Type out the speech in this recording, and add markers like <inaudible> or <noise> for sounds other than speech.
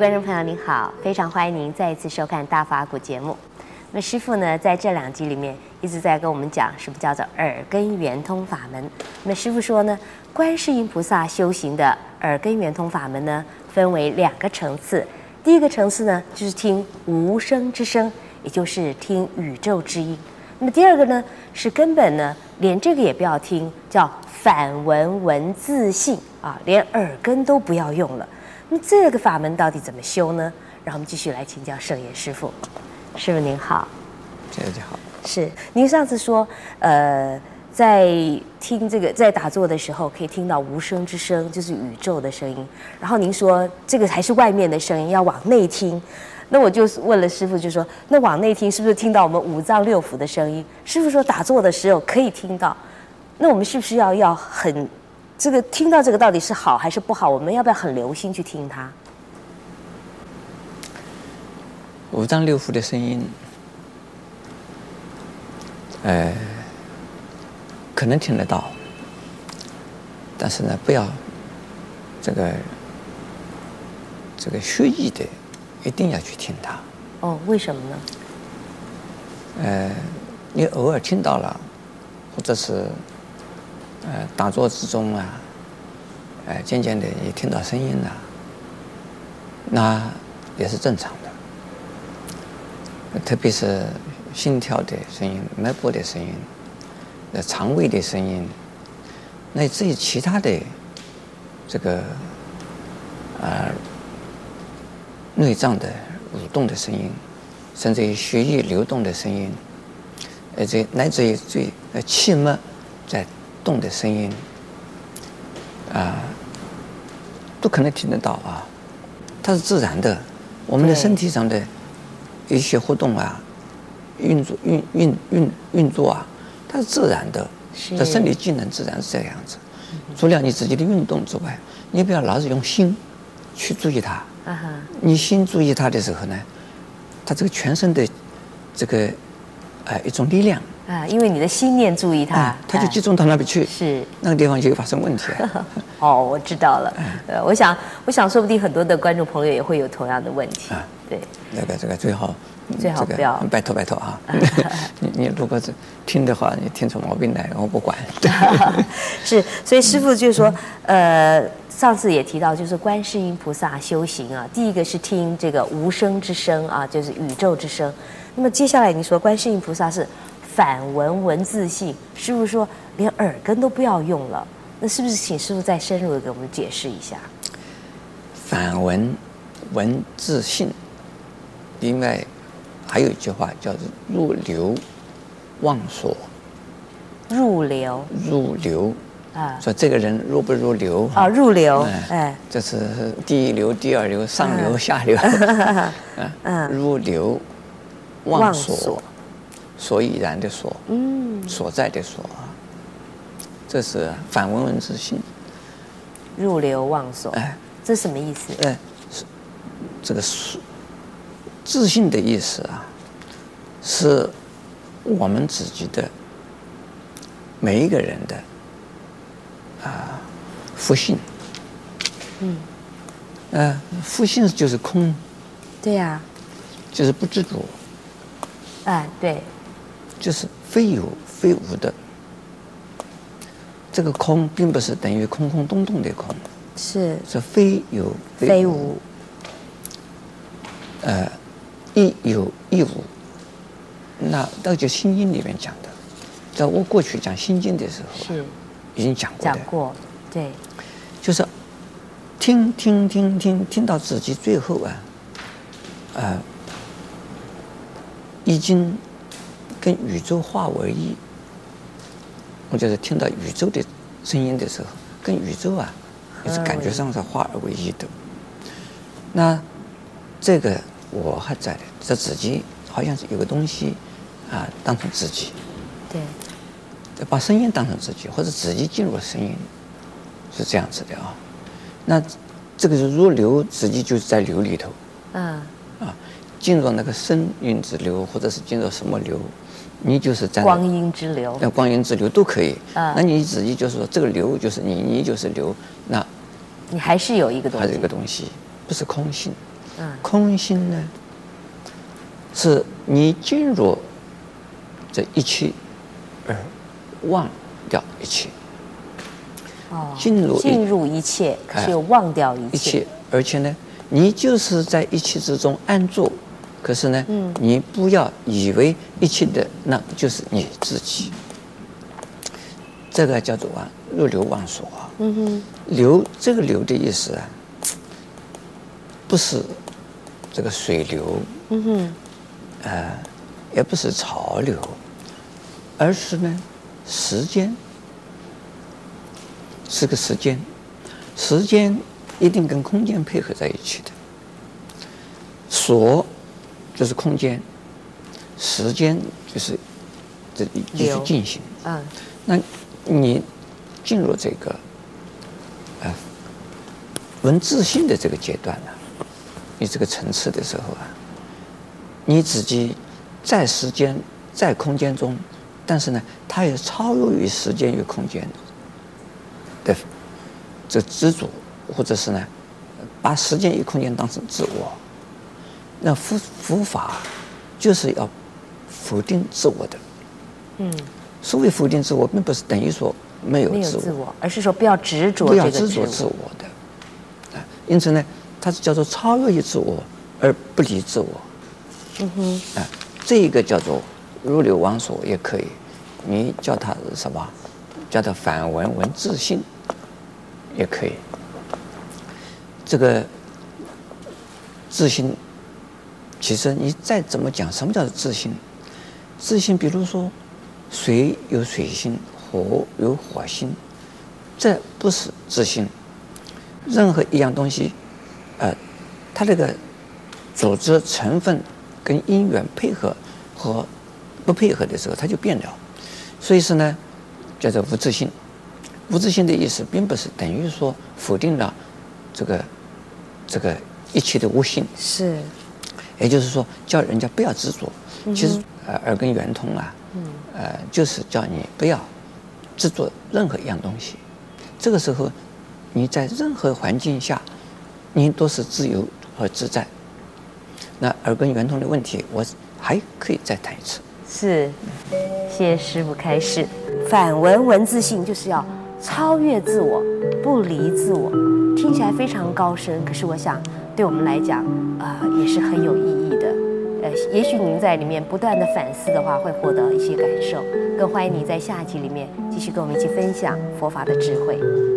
观众朋友您好，非常欢迎您再一次收看大法古节目。那师傅呢，在这两集里面一直在跟我们讲什么叫做耳根圆通法门。那师傅说呢，观世音菩萨修行的耳根圆通法门呢，分为两个层次。第一个层次呢，就是听无声之声，也就是听宇宙之音。那么第二个呢，是根本呢，连这个也不要听，叫反闻闻自性啊，连耳根都不要用了。那么这个法门到底怎么修呢？让我们继续来请教圣严师傅。师傅您好，大家好。是您上次说，呃，在听这个在打坐的时候可以听到无声之声，就是宇宙的声音。然后您说这个还是外面的声音，要往内听。那我就问了师傅，就说那往内听是不是听到我们五脏六腑的声音？师傅说打坐的时候可以听到，那我们是不是要要很这个听到这个到底是好还是不好？我们要不要很留心去听它？五脏六腑的声音，呃，可能听得到，但是呢，不要这个这个蓄意的。一定要去听它。哦，为什么呢？呃，你偶尔听到了，或者是呃打坐之中啊，呃渐渐的也听到声音了，那也是正常的。特别是心跳的声音、脉搏的声音、呃肠胃的声音，乃至于其他的这个呃。内脏的蠕动的声音，甚至于血液流动的声音，而且乃至于最呃气脉在动的声音，啊，都可能听得到啊。它是自然的，我们的身体上的一些活动啊，运作运运运运作啊，它是自然的，这生理机能自然是这个样子。除了你自己的运动之外，你不要老是用心去注意它。你心注意它的时候呢，它这个全身的这个呃一种力量啊，因为你的心念注意它，它就集中到那边去，是那个地方就会发生问题。<laughs> 哦，我知道了。呃，我想，我想说不定很多的观众朋友也会有同样的问题。啊，对，那个这个最好最好不要，拜托拜托啊！<laughs> <laughs> 你你如果是听的话，你听出毛病来，我不管。是，所以师傅就说，呃。上次也提到，就是观世音菩萨修行啊，第一个是听这个无声之声啊，就是宇宙之声。那么接下来你说观世音菩萨是反文文字性，师傅说连耳根都不要用了，那是不是请师傅再深入的给我们解释一下？反文文字性，另外还有一句话叫做入流忘所。入流。入流。啊，说这个人入不入流？啊，入流，哎，这是第一流、第二流、上流、下流。<laughs> 嗯，入流，忘所，所以然的所，嗯，所在的所啊，这是反文文自性。入流忘所，哎，这什么意思？哎，是这个是自信的意思啊，是我们自己的每一个人的。啊，复性，嗯，呃，复性就是空，对呀、啊，就是不知足，哎，对，就是非有非无的。这个空并不是等于空空洞洞的空，是是非有非无，非无呃，亦有亦无。那那就《心经》里面讲的，在我过去讲《心经》的时候是。已经讲过的，讲过，对，就是听听听听听到自己最后啊，呃，已经跟宇宙化为一。我就是听到宇宙的声音的时候，跟宇宙啊也是感觉上是化而为一的。那这个我还在的，这自己好像是有个东西啊，当成自己。对。把声音当成自己，或者自己进入声音，是这样子的啊。那这个是入流，自己就是在流里头。嗯。啊，进入那个声音之流，或者是进入什么流，你就是在光阴之流。那光阴之流都可以。啊。那你自己就是说，这个流就是你，你就是流。那。你还是有一个东西。还是一个东西。不是空性。嗯，空心呢，是你进入这一切而忘掉一切。哦，进入进入一切，可是又忘掉一切。一切，而且呢，你就是在一切之中安住，可是呢，嗯，你不要以为一切的那就是你自己。这个叫做啊，入流忘所啊。嗯哼，流这个流的意思啊，不是。这个水流，嗯哼，呃，也不是潮流，而是呢，时间是个时间，时间一定跟空间配合在一起的。所就是空间，时间就是这继续进行。嗯，那你进入这个呃文字性的这个阶段呢？你这个层次的时候啊，你自己在时间在空间中，但是呢，它也超越于时间与空间的这知足，或者是呢，把时间与空间当成自我。那佛佛法就是要否定自我的。嗯，所谓否定自我，并不是等于说没有自我，自我，而是说不要执着，不要执着自我的。啊，因此呢。它是叫做超越于自我而不离自我，嗯哼，啊，这个叫做如流忘所也可以，你叫它什么？叫它反文文自性也可以。这个自性，其实你再怎么讲，什么叫做自信？自信，比如说水有水性，火有火性，这不是自信。任何一样东西。呃，它这个组织成分跟因缘配合和不配合的时候，它就变了。所以说呢，叫做无自信。无自信的意思，并不是等于说否定了这个这个一切的无性。是，也就是说，叫人家不要执着。其实，呃，耳根圆通啊，呃，就是叫你不要执着任何一样东西。这个时候，你在任何环境下。你都是自由和自在。那耳根圆通的问题，我还可以再谈一次。是，谢谢师傅开示。反闻闻自性，就是要超越自我，不离自我。听起来非常高深，可是我想对我们来讲，啊、呃，也是很有意义的。呃，也许您在里面不断的反思的话，会获得一些感受。更欢迎您在下集里面继续跟我们一起分享佛法的智慧。